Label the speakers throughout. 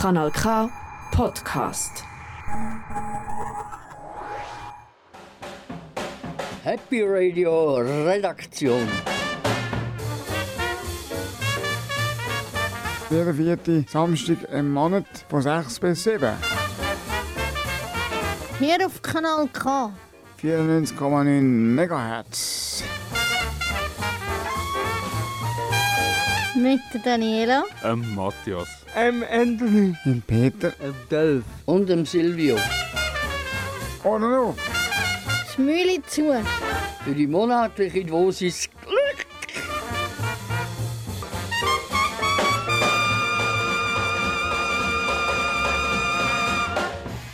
Speaker 1: Kanal K Podcast.
Speaker 2: Happy Radio Redaktion.
Speaker 3: Jeden vierten Samstag im Monat von 6 bis 7.
Speaker 4: Hier auf Kanal K.
Speaker 3: 94,9 MHz.
Speaker 4: Mit der Daniela.
Speaker 5: Ähm, Matthias.
Speaker 3: Ähm, Anthony. Und Peter.
Speaker 2: Dem Delf. Und dem Silvio.
Speaker 3: Oder noch?
Speaker 4: Schmüli zu.
Speaker 2: Für die monatliche Dosis Glück.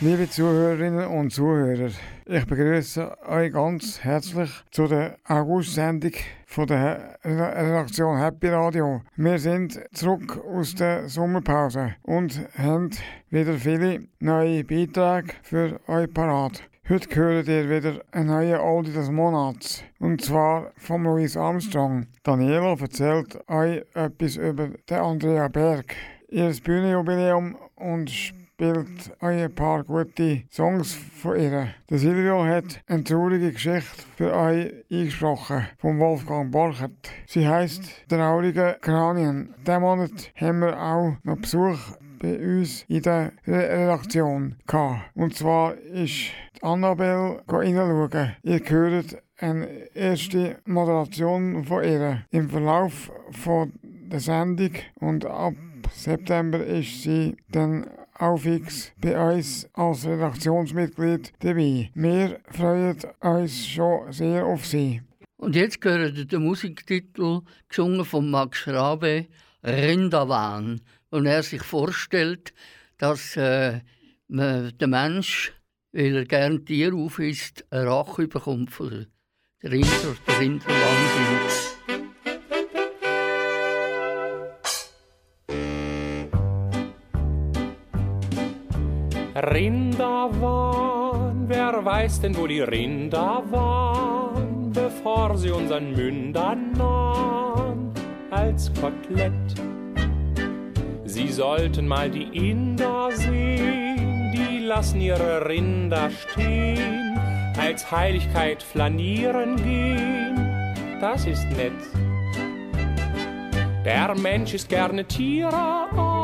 Speaker 3: Liebe Zuhörerinnen und Zuhörer, ich begrüße euch ganz herzlich zu der August-Sendung von der Redaktion Happy Radio. Wir sind zurück aus der Sommerpause und haben wieder viele neue Beiträge für euch parat. Heute hört ihr wieder eine neue Oldie des Monats. Und zwar von Louis Armstrong. Daniela erzählt euch etwas über den Andrea Berg. Ihr Bühnenjubiläum und spielt ein paar gute Songs von ihr. Der Silvio hat eine traurige Geschichte für euch eingesprochen von Wolfgang Borchert. Sie heißt Traurige Kranien. Diesen Monat haben wir auch noch Besuch bei uns in der Redaktion gehabt. Und zwar ist Annabelle reinschauen. Ihr hört eine erste Moderation von ihr im Verlauf von der Sendung und ab September ist sie dann auch fix bei uns als Redaktionsmitglied dabei. Wir freuen uns schon sehr auf sie.
Speaker 2: Und jetzt gehört der Musiktitel, gesungen von Max Schrabe, Rinderwahn. Und er sich vorstellt, dass äh, der Mensch, weil er gern Tier aufisst, eine Rache bekommt von der Rinder, der Rinderwahn.
Speaker 6: Rinder waren, wer weiß denn, wo die Rinder waren, bevor sie unseren Mündern nahen, als Kotelett. Sie sollten mal die Inder sehen, die lassen ihre Rinder stehen, als Heiligkeit flanieren gehen, das ist nett. Der Mensch ist gerne Tiere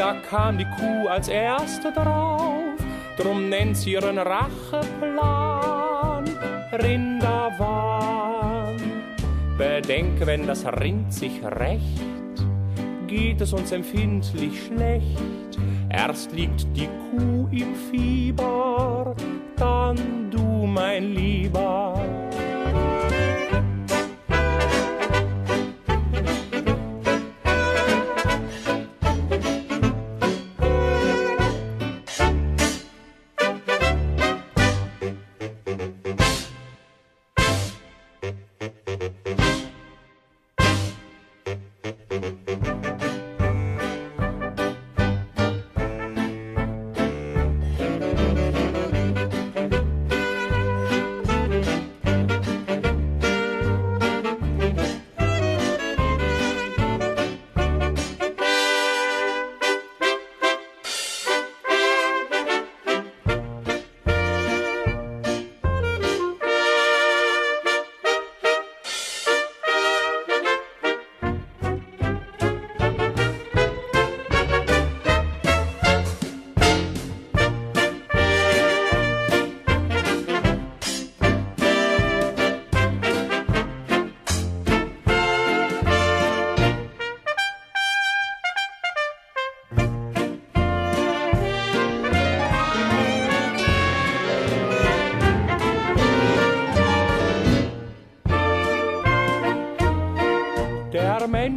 Speaker 6: da kam die Kuh als erste drauf, drum nennt sie ihren Racheplan Rinderwahn. Bedenke, wenn das Rind sich rächt, geht es uns empfindlich schlecht. Erst liegt die Kuh im Fieber, dann du, mein Lieber.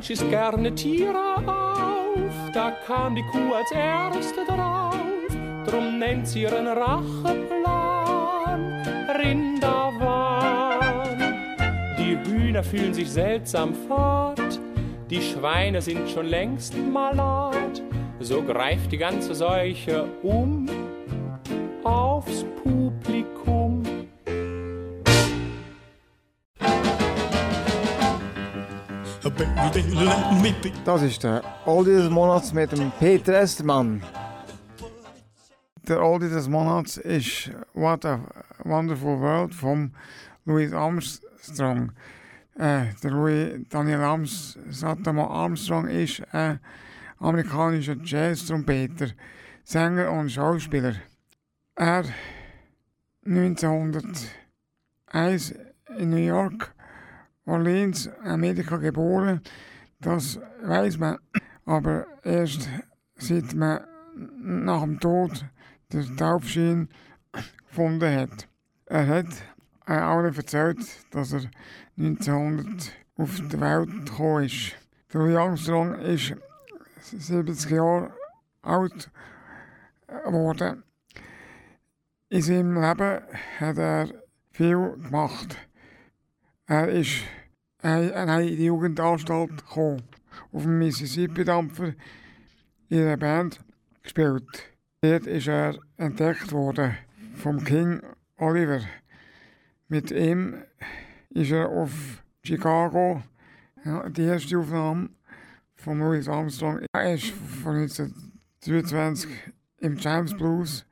Speaker 6: Mensch isst gerne Tiere auf, da kam die Kuh als erste drauf, drum nennt sie ihren Racheplan. Rinderwahn. Die Hühner fühlen sich seltsam fort, die Schweine sind schon längst malat, so greift die ganze Seuche um
Speaker 3: Das ist der Oldie des Monats mit dem Peter Estermann. Der Oldie des Monats ist What a Wonderful World von Louis Armstrong. Äh, der Louis Daniel Arms, Satama Armstrong ist ein amerikanischer Jazz-Trompeter, Sänger und Schauspieler. Er 1901 in New York, Orleans, Amerika geboren. Das weiß man, aber erst seit man nach dem Tod den Taubschein gefunden hat. Er hat allen erzählt, dass er 1900 auf die Welt gekommen ist. Louis Armstrong ist 70 Jahre alt geworden. In seinem Leben hat er viel gemacht. Er ist in eine Jugendanstalt gekommen, auf dem Mississippi-Dampfer in einer Band gespielt. Dort ist er entdeckt worden vom King Oliver. Mit ihm ist er auf Chicago, die erste Aufnahme von Louis Armstrong. Er ist von 1923 im James Blues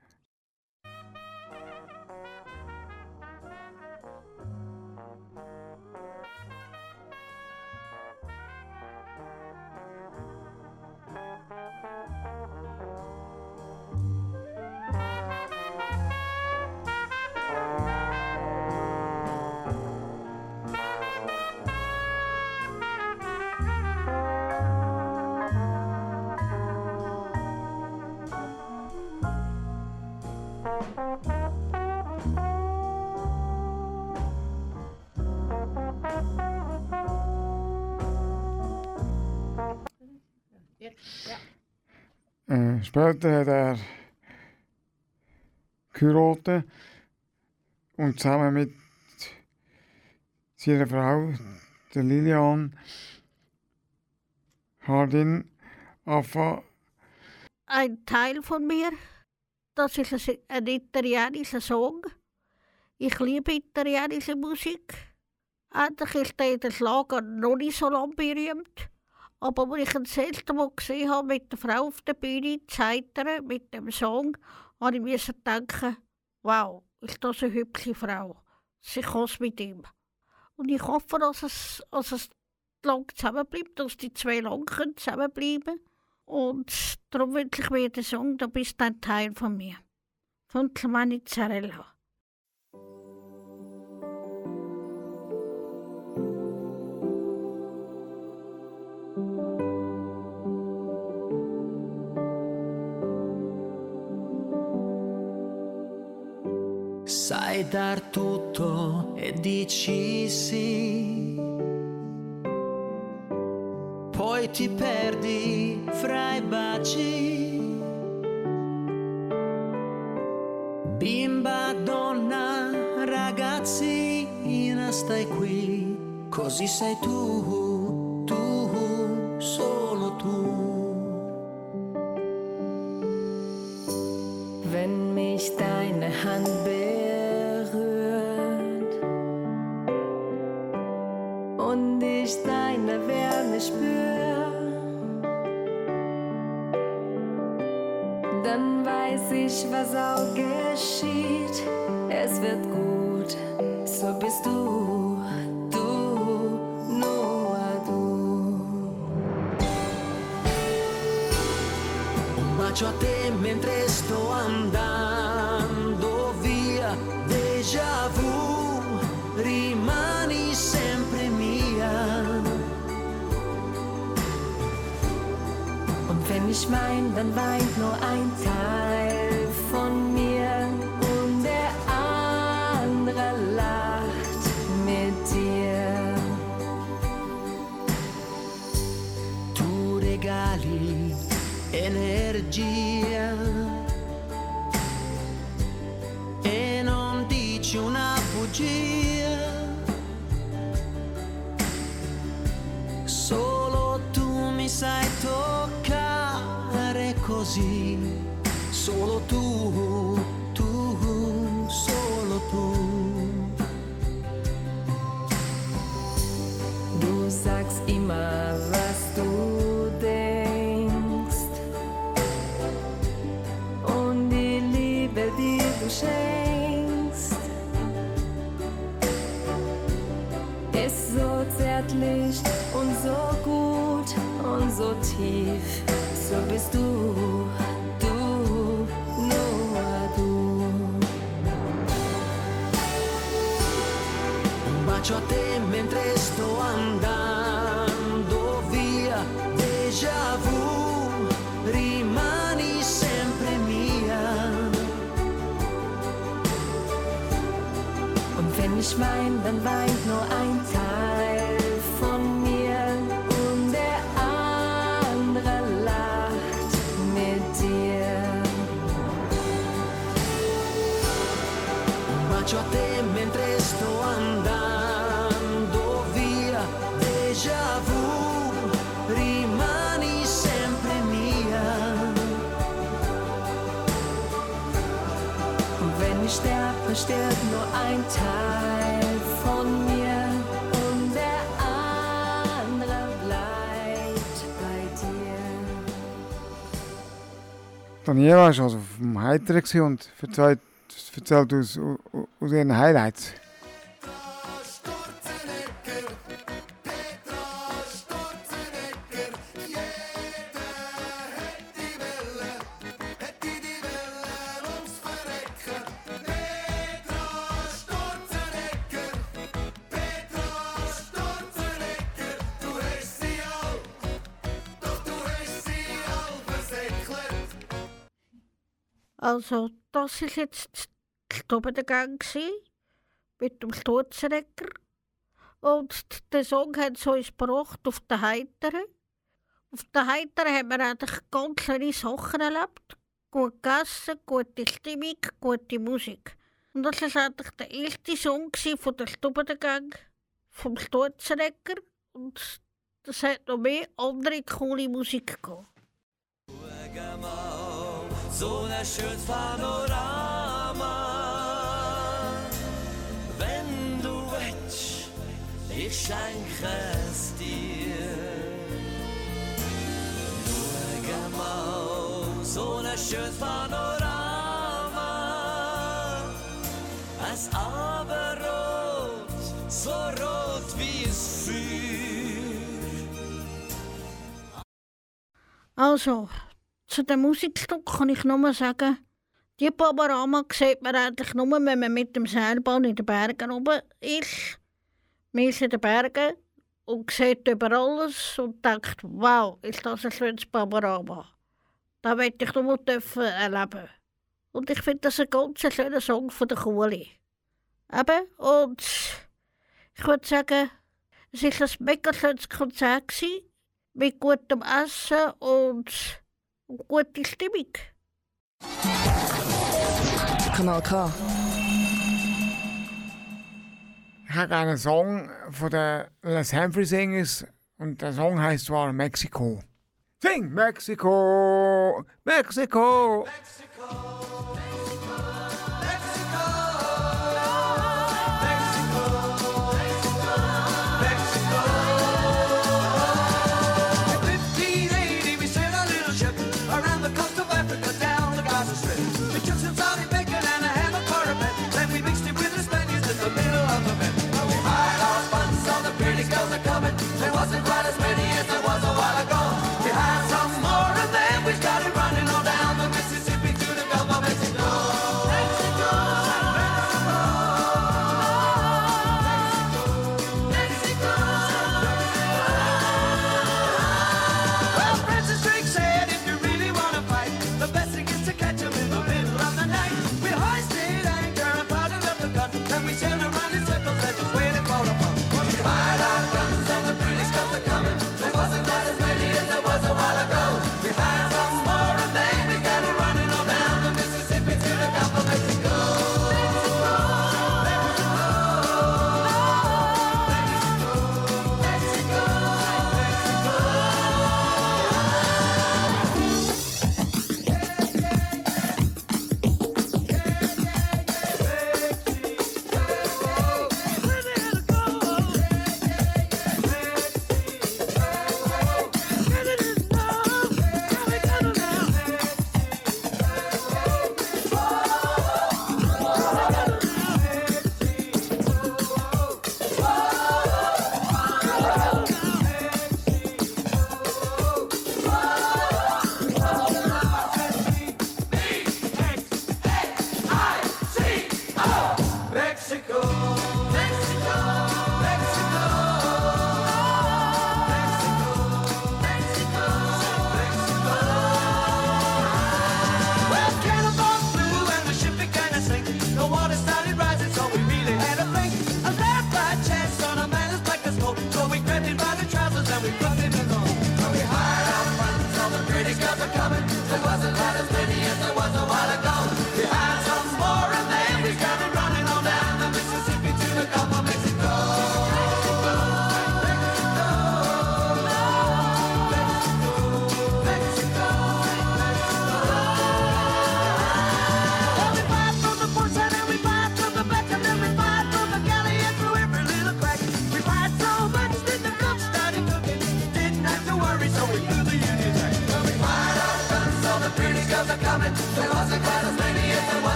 Speaker 3: später hat er geheiratet und zusammen mit seiner Frau, der Lilian Hardin, angefangen.
Speaker 7: Ein Teil von mir, das ist ein, italienischer Song. Ich liebe italienische Musik. Eigentlich ist der Schlager noch nicht so lang berühmt. Aber als ich ihn das erste Mal gesehen habe mit der Frau auf der Bühne, Zeitern, mit dem Song, habe ich denken, wow, ist das eine hübsche Frau. Sie kommt mit ihm. Und ich hoffe, dass es, dass es lang zusammenbleibt, dass die zwei lang zusammenbleiben Und darum wünsche ich mir den Song, du bist ein Teil von mir. Von Clemani Zarella.
Speaker 8: Sai dar tutto e dici sì. Poi ti perdi fra i baci. Bimba, donna, ragazzina, stai qui. Così sei tu, energia. E non dici una bugia. Solo tu mi sai toccare così, solo tu,
Speaker 9: bacio a te mentre sto andando via, déjà vu, rimani sempre mia.
Speaker 8: Und wenn ich wein, dann weint
Speaker 3: Daniela war also vom Heiteren und erzählt, erzählt aus, aus ihren Highlights.
Speaker 7: Also, das war jetzt der Gang mit dem Sturzenegger. Und der Song hat es uns gebracht auf der Heiteren. Auf der Heiteren haben wir eigentlich ganz kleine Sachen erlebt. Gut gegessen, gute Stimmung, gute Musik. Und das war eigentlich der erste Song von der Stubengang, vom Sturzenegger. Und das hat noch mehr andere coole Musik gegeben.
Speaker 9: So ein schönes Panorama. Wenn du willst, ich schenke es dir. Schau mal, so ein schönes Panorama. Es Abendrot, so rot wie es Feuer.
Speaker 7: Also, zu dem Musikstück kann ich nur sagen, die Panorama sieht man eigentlich nur, wenn man mit dem Seilbahn in den Bergen oben ist. Man ist in den Bergen und sieht über alles und denkt, wow, ist das ein schönes Panorama. Das möchte ich nur dürfen erleben. Und ich finde das ein ganz schöner Song von der Kuhli. Eben, und ich würde sagen, es war ein mega schönes Konzert mit gutem Essen und gute Stimmung.
Speaker 10: Kanal K.
Speaker 3: Ich habe einen Song von den Les Humphrey Singers und der Song heißt zwar Mexiko. Sing Mexiko, Mexiko.
Speaker 9: we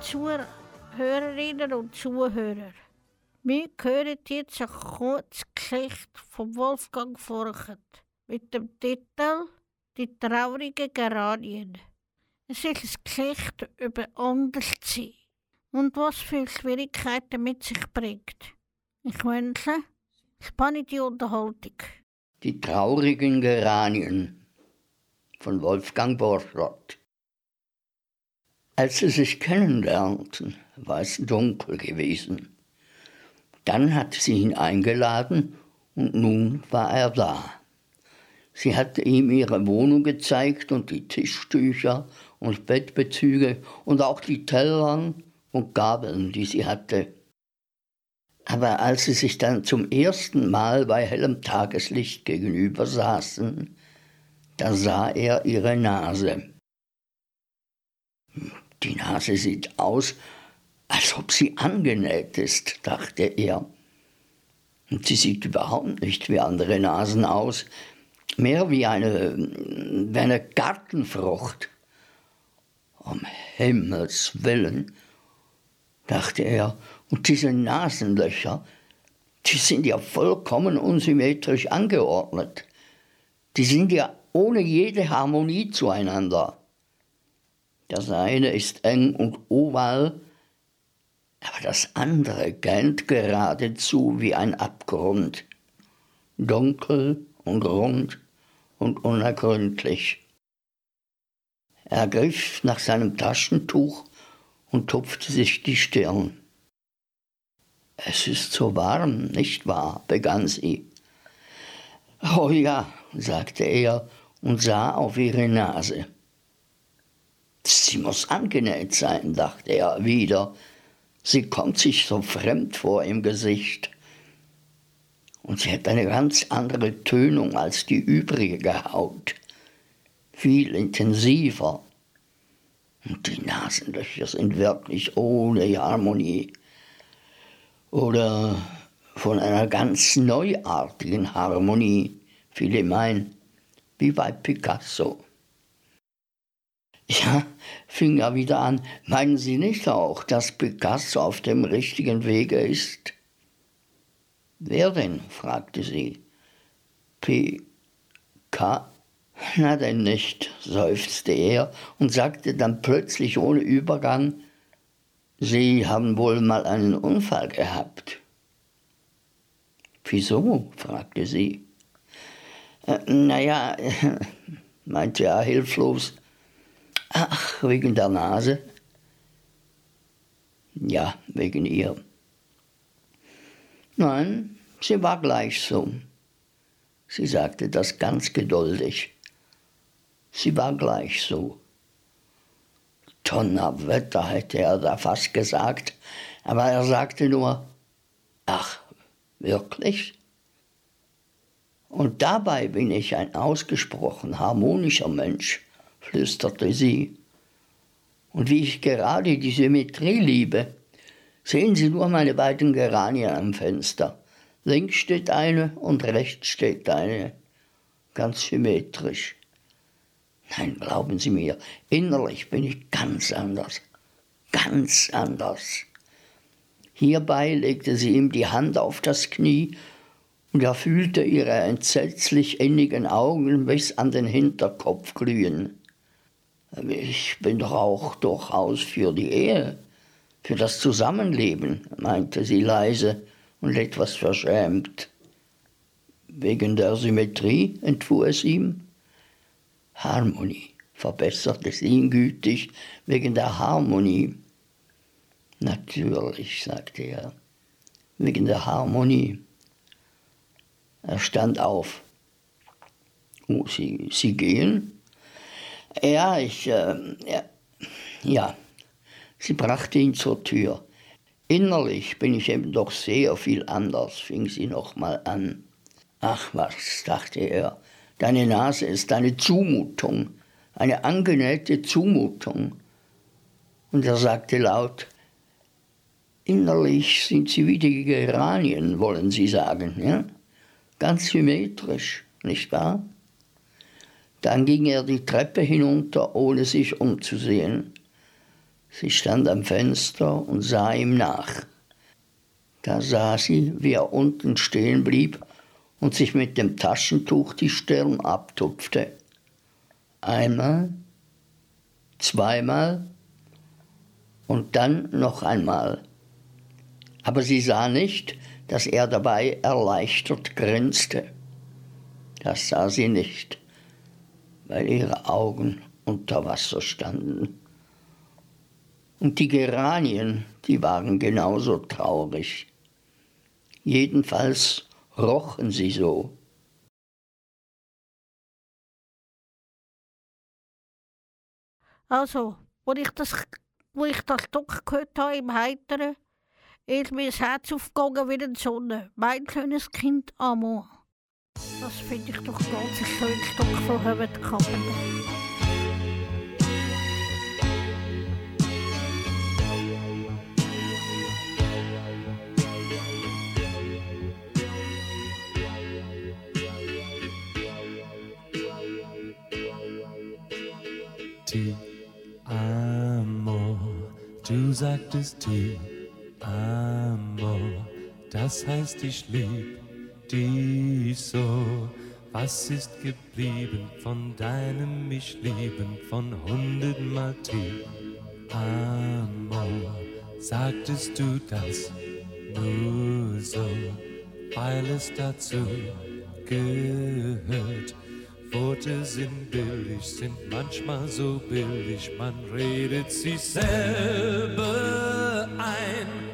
Speaker 7: Zuhörerinnen und Zuhörer. Wir hören jetzt eine kurze Geschichte von Wolfgang Furchert mit dem Titel Die traurigen Geranien. Es ist eine Geschichte über Anderssein und was für Schwierigkeiten mit sich bringt. Ich wünsche spannende Unterhaltung.
Speaker 2: Die traurigen Geranien von Wolfgang Borchardt. Als sie sich kennenlernten, war es dunkel gewesen. Dann hatte sie ihn eingeladen und nun war er da. Sie hatte ihm ihre Wohnung gezeigt und die Tischtücher und Bettbezüge und auch die Tellern und Gabeln, die sie hatte. Aber als sie sich dann zum ersten Mal bei hellem Tageslicht gegenüber saßen, da sah er ihre Nase. Die Nase sieht aus, als ob sie angenäht ist, dachte er. Und sie sieht überhaupt nicht wie andere Nasen aus, mehr wie eine, wie eine Gartenfrucht. Um Himmels willen, dachte er, und diese Nasenlöcher, die sind ja vollkommen unsymmetrisch angeordnet. Die sind ja ohne jede Harmonie zueinander. Das eine ist eng und oval, aber das andere gähnt geradezu wie ein Abgrund, dunkel und rund und unergründlich. Er griff nach seinem Taschentuch und tupfte sich die Stirn. Es ist so warm, nicht wahr? begann sie. Oh ja, sagte er und sah auf ihre Nase. Sie muss angenäht sein, dachte er wieder. Sie kommt sich so fremd vor im Gesicht. Und sie hat eine ganz andere Tönung als die übrige Haut. Viel intensiver. Und die Nasenlöcher sind wirklich ohne Harmonie. Oder von einer ganz neuartigen Harmonie. Viele meinen, wie bei Picasso. Ja, fing er wieder an. Meinen Sie nicht auch, dass Picasso auf dem richtigen Wege ist? Wer denn? fragte sie. P. K. Na denn nicht, seufzte er und sagte dann plötzlich ohne Übergang, Sie haben wohl mal einen Unfall gehabt. Wieso? fragte sie. Äh, naja, meinte er hilflos, ach, wegen der Nase. Ja, wegen ihr. Nein, sie war gleich so. Sie sagte das ganz geduldig. Sie war gleich so. Donnerwetter, hätte er da fast gesagt, aber er sagte nur, ach, wirklich? Und dabei bin ich ein ausgesprochen harmonischer Mensch, flüsterte sie. Und wie ich gerade die Symmetrie liebe, sehen Sie nur meine beiden Geranien am Fenster. Links steht eine und rechts steht eine, ganz symmetrisch. Nein, glauben Sie mir, innerlich bin ich ganz anders. Ganz anders. Hierbei legte sie ihm die Hand auf das Knie und er fühlte ihre entsetzlich innigen Augen bis an den Hinterkopf glühen. Ich bin doch auch durchaus für die Ehe, für das Zusammenleben, meinte sie leise und etwas verschämt. Wegen der Symmetrie, entfuhr es ihm. Harmonie, verbesserte sie ihn gütig, wegen der Harmonie. Natürlich, sagte er, wegen der Harmonie. Er stand auf. Oh, Sie, Sie gehen? Ja, ich, äh, ja, ja. Sie brachte ihn zur Tür. Innerlich bin ich eben doch sehr viel anders, fing sie nochmal an. Ach was, dachte er, Deine Nase ist eine Zumutung, eine angenähte Zumutung. Und er sagte laut, innerlich sind sie wie die Geranien, wollen Sie sagen, ja? Ganz symmetrisch, nicht wahr? Dann ging er die Treppe hinunter, ohne sich umzusehen. Sie stand am Fenster und sah ihm nach. Da sah sie, wie er unten stehen blieb und sich mit dem Taschentuch die Stirn abtupfte. Einmal, zweimal und dann noch einmal. Aber sie sah nicht, dass er dabei erleichtert grinste. Das sah sie nicht, weil ihre Augen unter Wasser standen. Und die Geranien, die waren genauso traurig. Jedenfalls rochen sie so.
Speaker 7: Also, wo ich das, wo ich das Stück gehört habe im Heiteren, ist mir das Herz aufgegangen wie die Sonne. Mein kleines Kind Amor. Das finde ich doch ganz ein schönes Stück von Herbert Carpenter.
Speaker 5: Ti amo, du sagtest ti amo, das heißt ich lieb dich so. Was ist geblieben von deinem mich lieben von hundertmal ti amo? Sagtest du das nur so, weil es dazu gehört? Worte sind billig, sind manchmal so billig, man redet sich selber ein.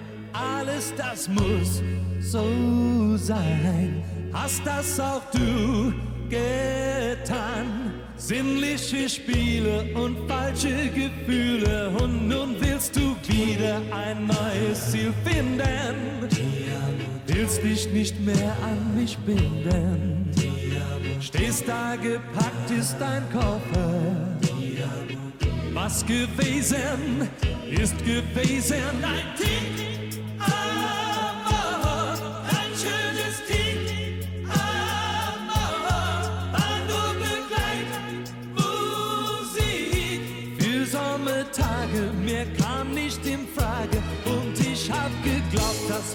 Speaker 5: Alles das muss so sein, hast das auch du getan. Sinnliche Spiele und falsche Gefühle und nun willst du wieder ein neues Ziel finden. Willst dich nicht mehr an mich binden. Stehst da gepackt ist dein Koffer. Was gewesen ist gewesen. Ein Tick,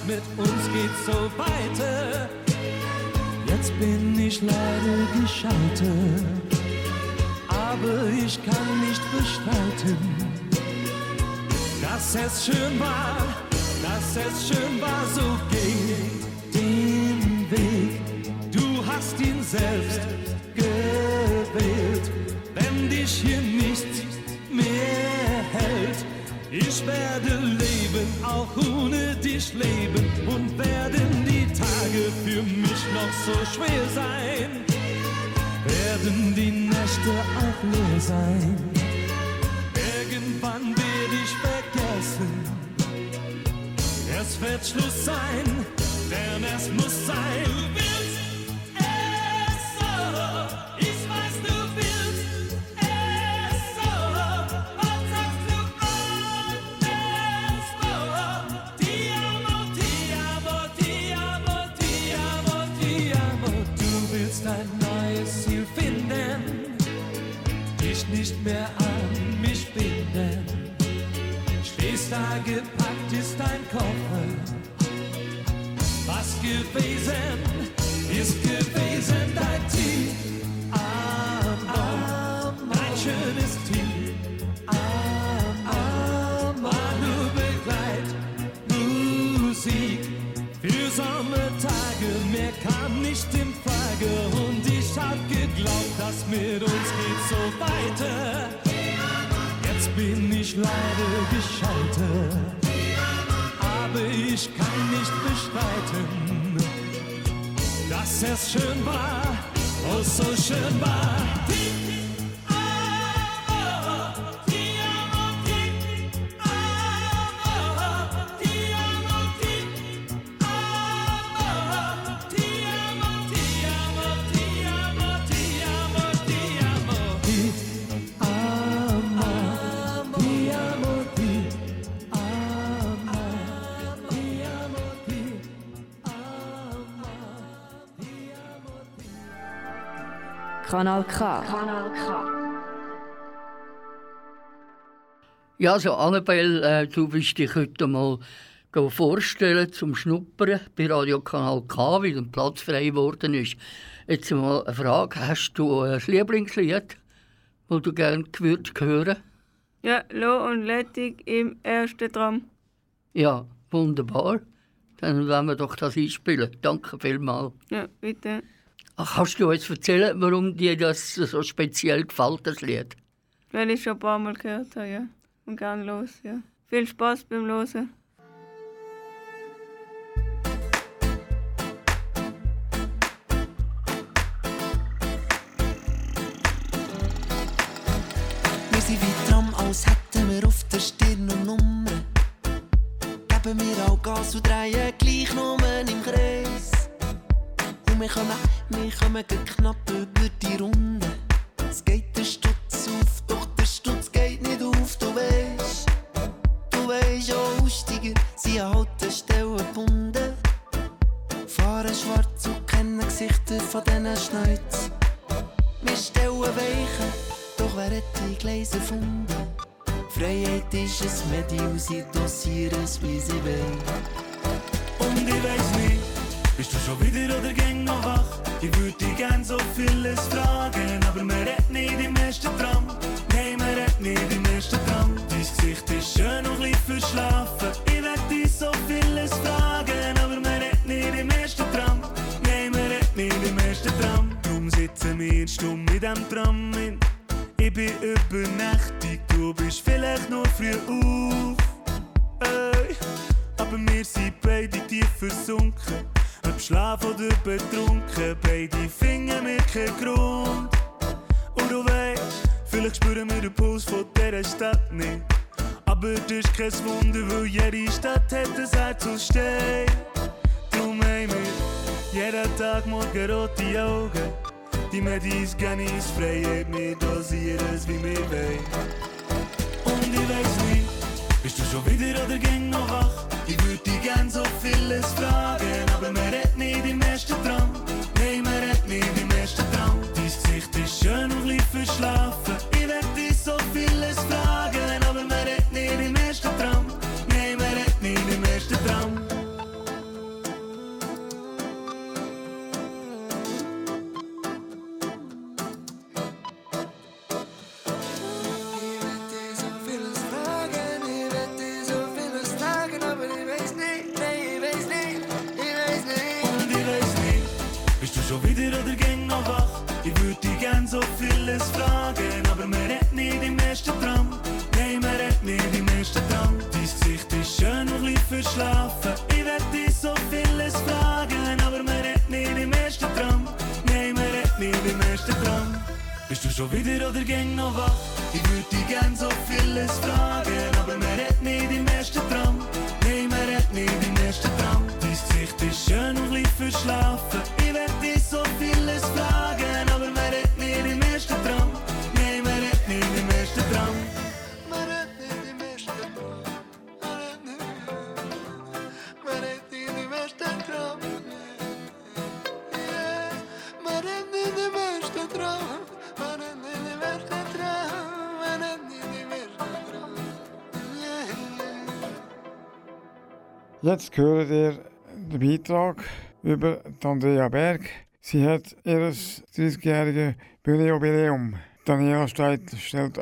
Speaker 5: mit uns geht so weiter. Jetzt bin ich leider gescheitert, aber ich kann nicht bestreiten, dass es schön war, dass es schön war, so geht den Weg. Du hast ihn selbst gewählt, wenn dich hier nichts mehr hält. Ich werde auch ohne dich leben und werden die Tage für mich noch so schwer sein. Werden die Nächte auch leer sein. Irgendwann werde ich vergessen. Es wird Schluss sein, denn es muss sein. Mehr an mich binden. Stehst da gepackt ist dein Koffer. Was gewesen ist gewesen dein Team. Amor, ein schönes Team. Amor, war nur Begleitmusik für Sommertage. Mehr kam nicht in Frage und ich hab geglaubt, das mit uns geht so weiter. Jetzt bin ich leider gescheitert aber ich kann nicht bestreiten, dass es schön war, oh so schön war.
Speaker 1: Kanal K.
Speaker 2: Ja, also Annabelle, äh, du bist dich heute mal go vorstellen zum Schnuppern bei Radiokanal K, weil ein Platz frei geworden ist. Jetzt mal eine Frage, hast du ein Lieblingslied, das du gerne würdest hören?
Speaker 11: Ja, Lo und Lettig im ersten Tram.
Speaker 2: Ja, wunderbar. Dann werden wir doch das einspielen. Danke vielmals.
Speaker 11: Ja, bitte.
Speaker 2: Ach, kannst du uns erzählen, warum dir das so speziell gefällt, das Lied?
Speaker 11: Weil ich schon ein paar Mal gehört habe, ja. Und gern los, ja. Viel Spaß beim Losen.
Speaker 9: Wir sind wie Tram, als hätten wir auf der Stirn und Nummer. Geben wir auch Gas und drehen gleich nur im Kreis. Und wir kommen, wir kommen knapp über die Runde. Es geht der Stutz auf, doch der Stutz geht nicht auf, du weißt. Du weißt, Aussteiger sind an Haltestellen gebunden. Fahren schwarz und kennen Gesichter von diesen Schnäuzen. Wir stellen Weichen, doch wer hat die Gleise erfunden? Freiheit ist ein Medium, sie dosieren es, wie sie wollen.
Speaker 12: Und ich weiss nicht, bist du schon wieder oder gäng noch wach? Ich würde dich gern so vieles fragen, aber man redet nicht im verschlafen. Ich werd dich so vieles fragen, aber man redet nicht im ersten Tram. Nein, man redet nicht im ersten Tram. Man redet nicht im ersten Tram, man redet nicht, im ersten Tram. Man redet nicht im ersten Tram, man redet nicht im ersten Tram, man redet nicht im ersten Tram.
Speaker 3: Jetzt hört ihr den Beitrag über Andrea Berg. Sie hat ihr 30-jähriges Jubiläum. Daniela Steit stellt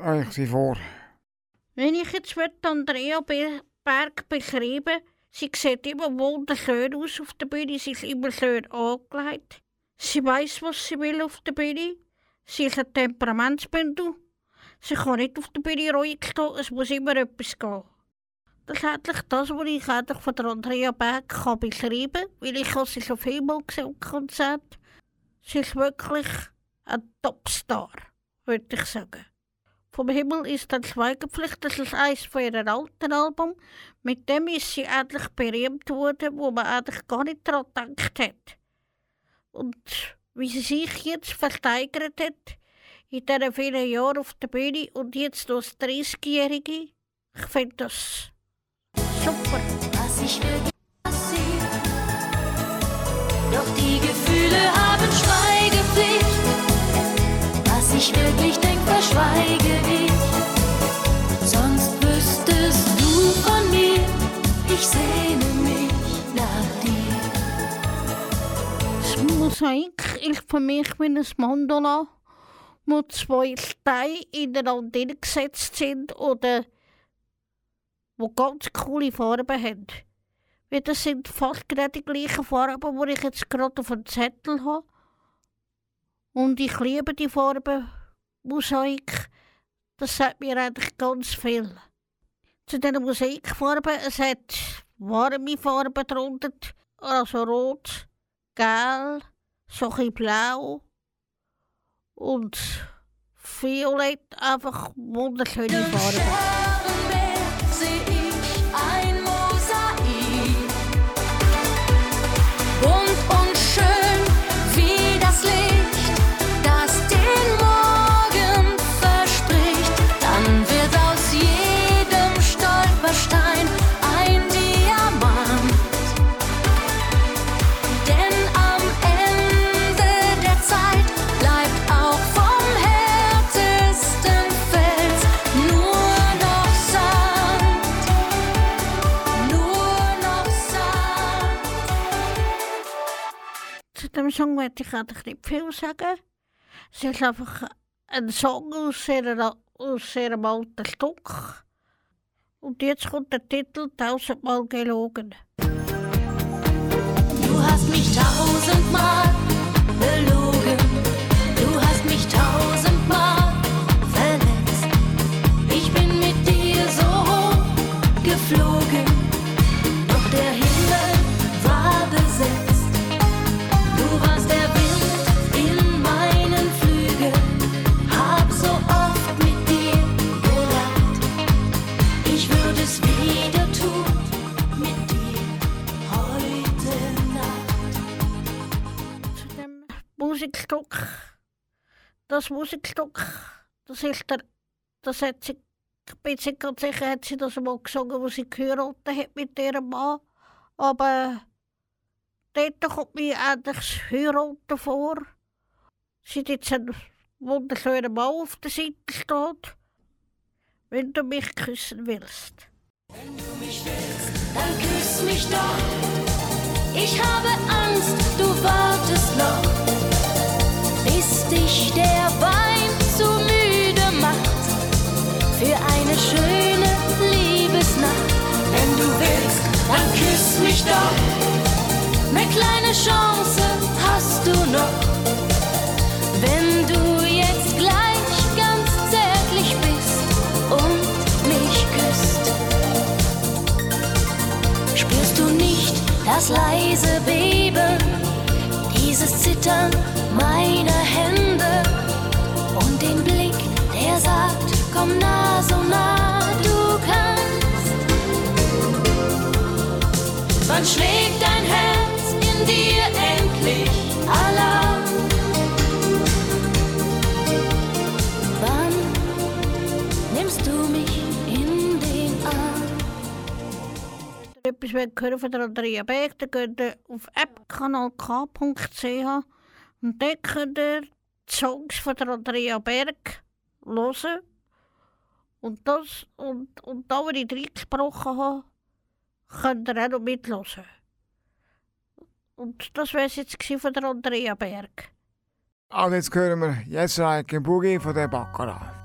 Speaker 3: euch sie vor.
Speaker 7: Wenn ich jetzt Andrea Be- Berg beschreibe, sie sieht immer wunderschön aus auf der Bühne, sie ist immer schön angelegt. Sie weiß, was sie will auf der Bühne. Sie ist ein Temperamentsbündel. Sie kann nicht auf der Bühne ruhig stehen, es muss immer etwas gehen. Das ist eigentlich das, was ich eigentlich von der Andrea Berg kann beschreiben kann, weil ich habe sie schon vielmal gesehen am Konzert. Sie ist wirklich ein Topstar, würde ich sagen. Vom Himmel ist ein Schweigepflicht, das ist eines von ihren alten Album. Mit dem ist sie endlich berühmt geworden, wo man eigentlich gar nicht daran gedacht hat. Und wie sie sich jetzt versteigert hat, in diesen vielen Jahren auf der Bühne und jetzt als 30-Jährige, ich finde das Schnupfen.
Speaker 13: Was ich will, passiert. Doch die Gefühle haben Schweigepflicht. Was ich wirklich denke, verschweige ich. Sonst wüsstest du von mir, ich sehne mich nach dir.
Speaker 7: Das Mosaik ist für mich wie ein Mandala, wo zwei Steine ineinander gesetzt sind oder wo ganz coole Farben haben. Weil das sind fast genau die gleichen Farben, die ich jetzt gerade auf dem Zettel habe. Und ich liebe die Farben Mosaik. Das sagt mir eigentlich ganz viel. Zu diesen Mosaikfarben, es hat warme Farben drunter, also rot, gelb, so ein blau und violett, einfach wunderschöne Farben. Zu dem Song möchte ich eigentlich nicht viel sagen. Es ist einfach ein Song aus einer, aus einem alten Stück. Und jetzt kommt der Titel Tausendmal gelogen.
Speaker 13: Du hast mich tausendmal belogen.
Speaker 7: Musikstück. Das Musikstück, das ist der, das hat sie, ich bin nicht ganz sicher, hat sie das mal gesungen, wo sie geheiratet hat mit ihrem Mann. Aber dort kommt mir eigentlich das Heiraten vor. Sie hat jetzt einen wunderschönen Mann auf der Seite steht. Wenn du mich küssen willst.
Speaker 13: Dann küss mich doch. Ich habe Angst, du wartest noch, dich der Wein zu müde macht. Für eine schöne Liebesnacht. Wenn du willst, dann küss mich doch. Eine kleine Chance hast du noch. Wenn du jetzt gleich ganz zärtlich bist und mich küsst. Spürst du nicht das leise Beben, dieses Zittern meiner Hände und den Blick, der sagt, komm nah, so nah du kannst. Wann schlägt dein Herz in dir endlich
Speaker 7: etwas hören von der Andrea Berg, dann geht ihr auf appkanalk.ch und dort könnt ihr die Songs von der Andrea Berg hören. Und das, und, und da, wo ich reingesprochen habe, könnt ihr auch noch mithören. Und das wäre es jetzt von der Andrea Berg.
Speaker 3: Also jetzt hören wir jetzt like Boogie von der Baccarat.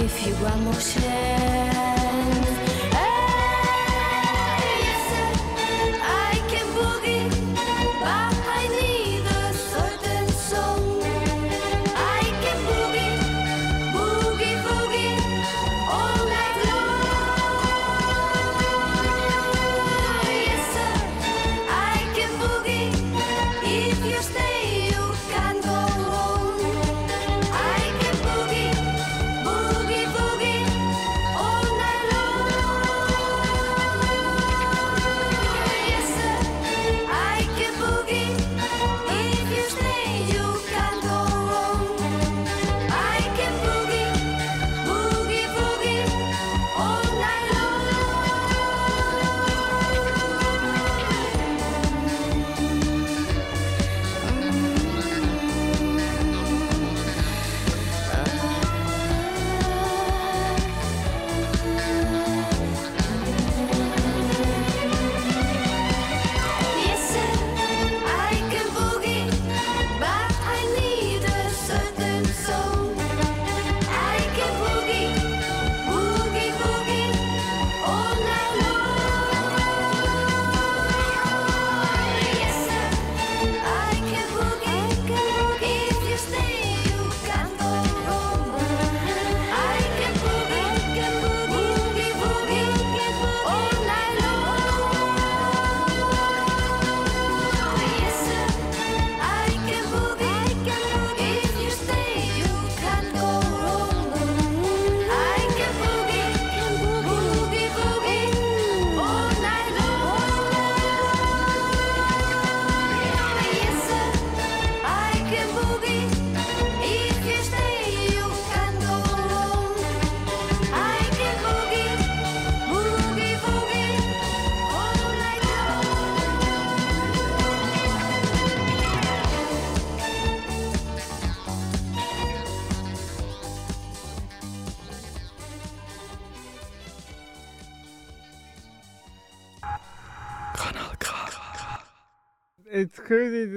Speaker 13: give you one more chance.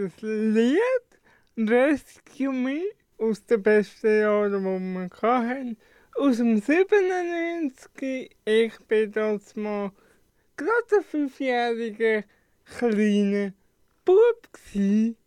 Speaker 14: das Lied Rescue Me aus den besten Jahren, die wir hatten. Aus dem 97. Ich bin das mal gerade ein fünfjähriger kleiner Bub. Gewesen.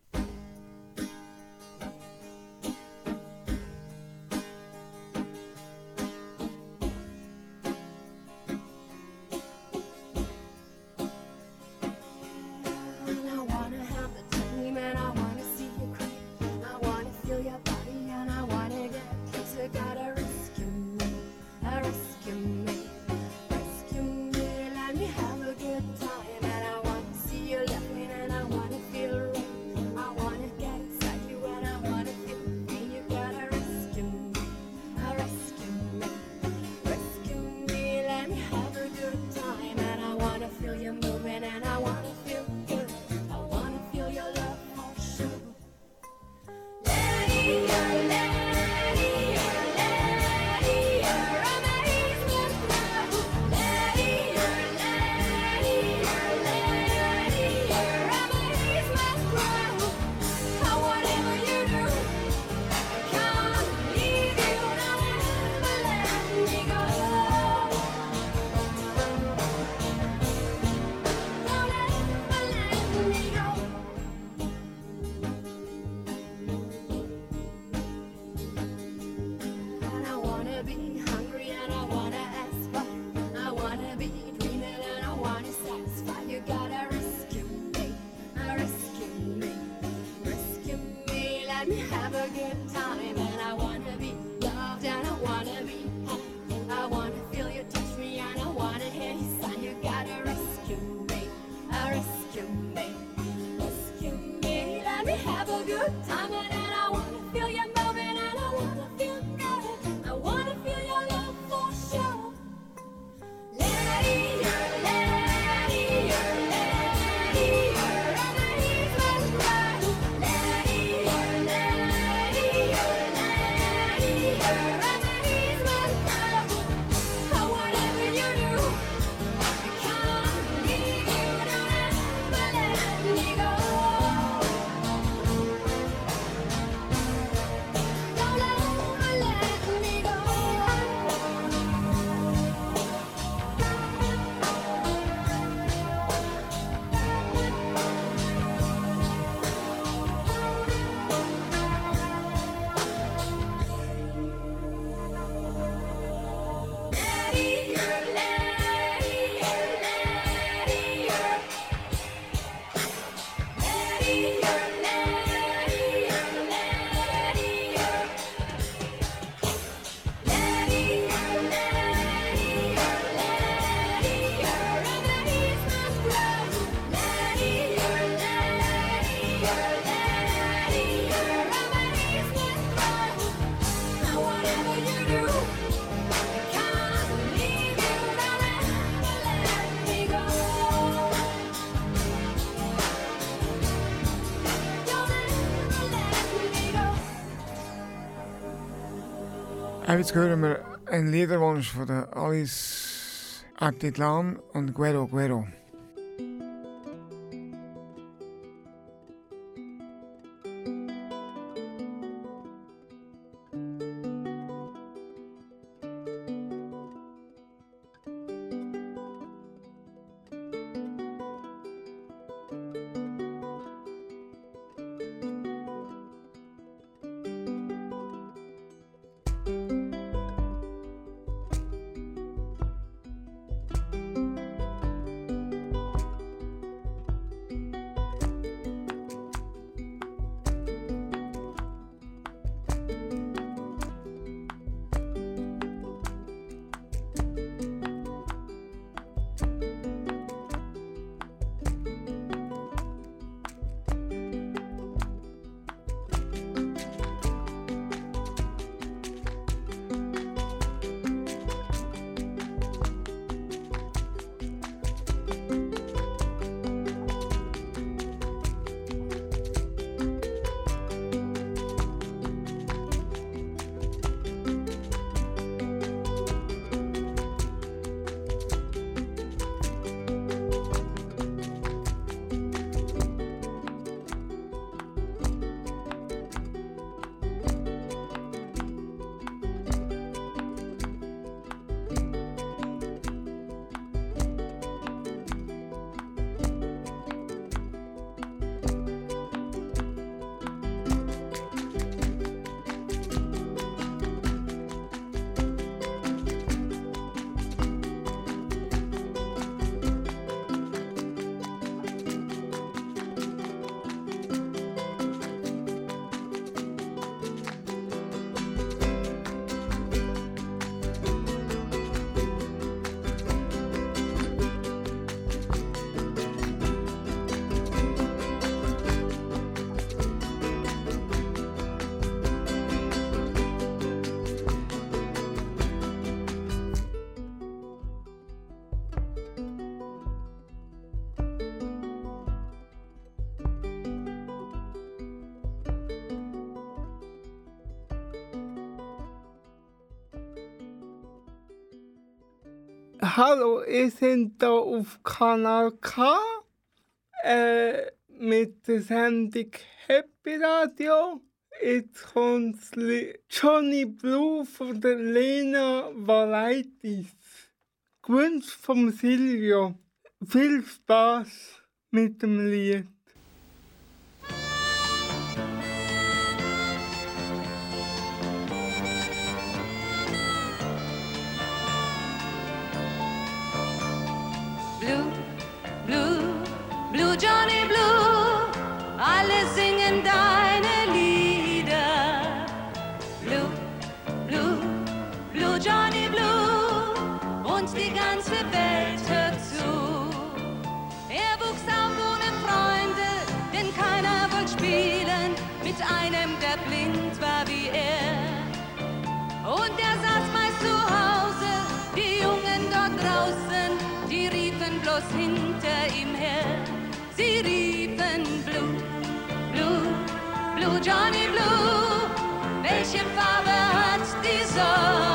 Speaker 3: Und jetzt hören wir einen Liederwunsch von der Alice Atitlan und Guero Guero.
Speaker 14: Hallo, ihr seid hier auf Kanal K äh, mit der Sendung Happy Radio. Jetzt kommt Johnny Blue von der Lena Valaitis. Gewünscht vom Silvio. Viel Spaß mit dem Lied.
Speaker 15: Und er saß meist zu Hause, die Jungen dort draußen, die riefen bloß hinter ihm her. Sie riefen Blue, Blue, Blue Johnny Blue. Welche Farbe hat die Sonne?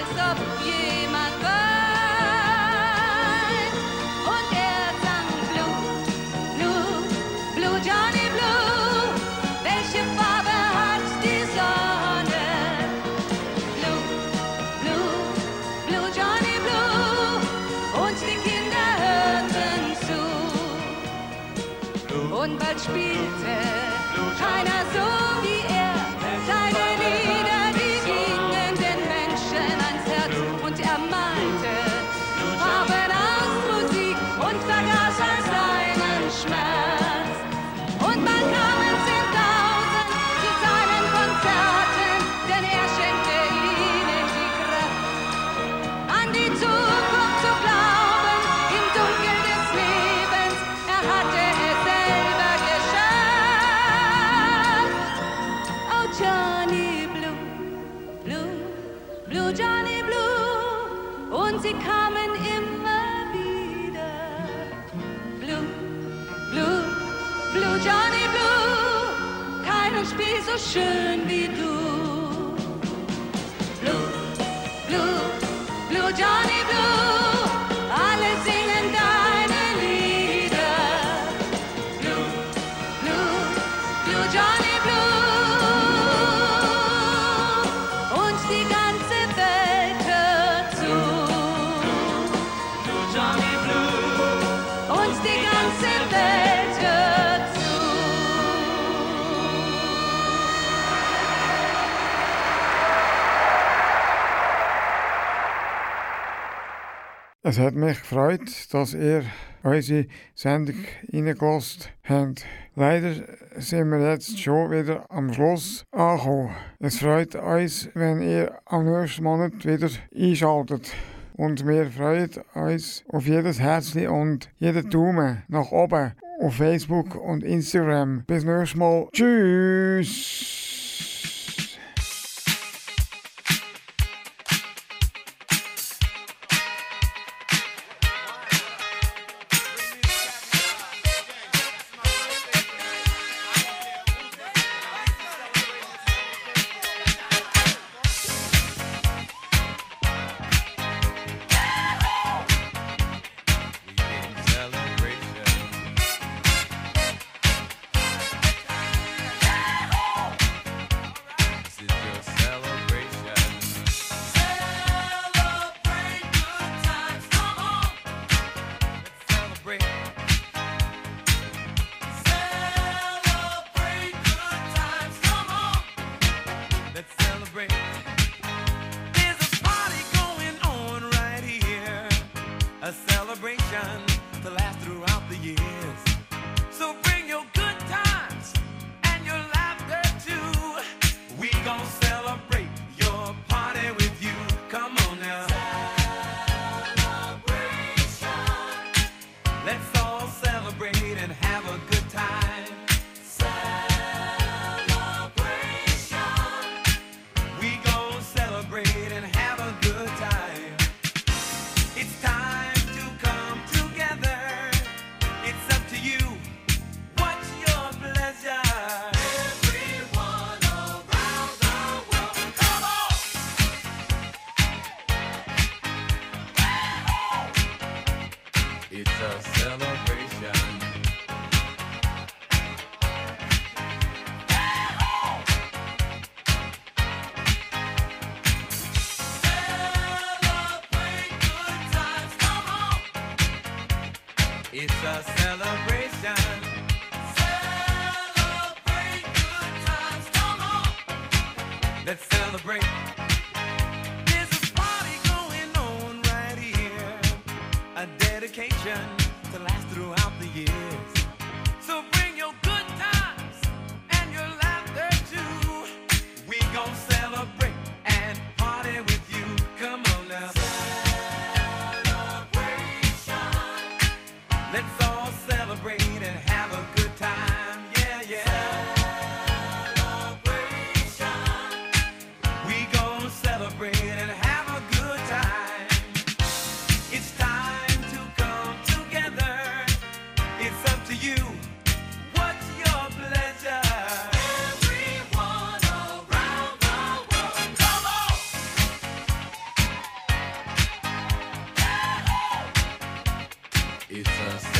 Speaker 15: Manchmal als schön.
Speaker 16: Es hat mich gefreut, dass ihr unsere Sendung reingelassen habt. Leider sind wir jetzt schon wieder am Schluss angekommen. Es freut uns, wenn ihr am nächsten Monat wieder einschaltet. Und wir freuen uns auf jedes Herzchen und jeden Daumen nach oben auf Facebook und Instagram. Bis nächstes Mal. Tschüss!
Speaker 17: Jesus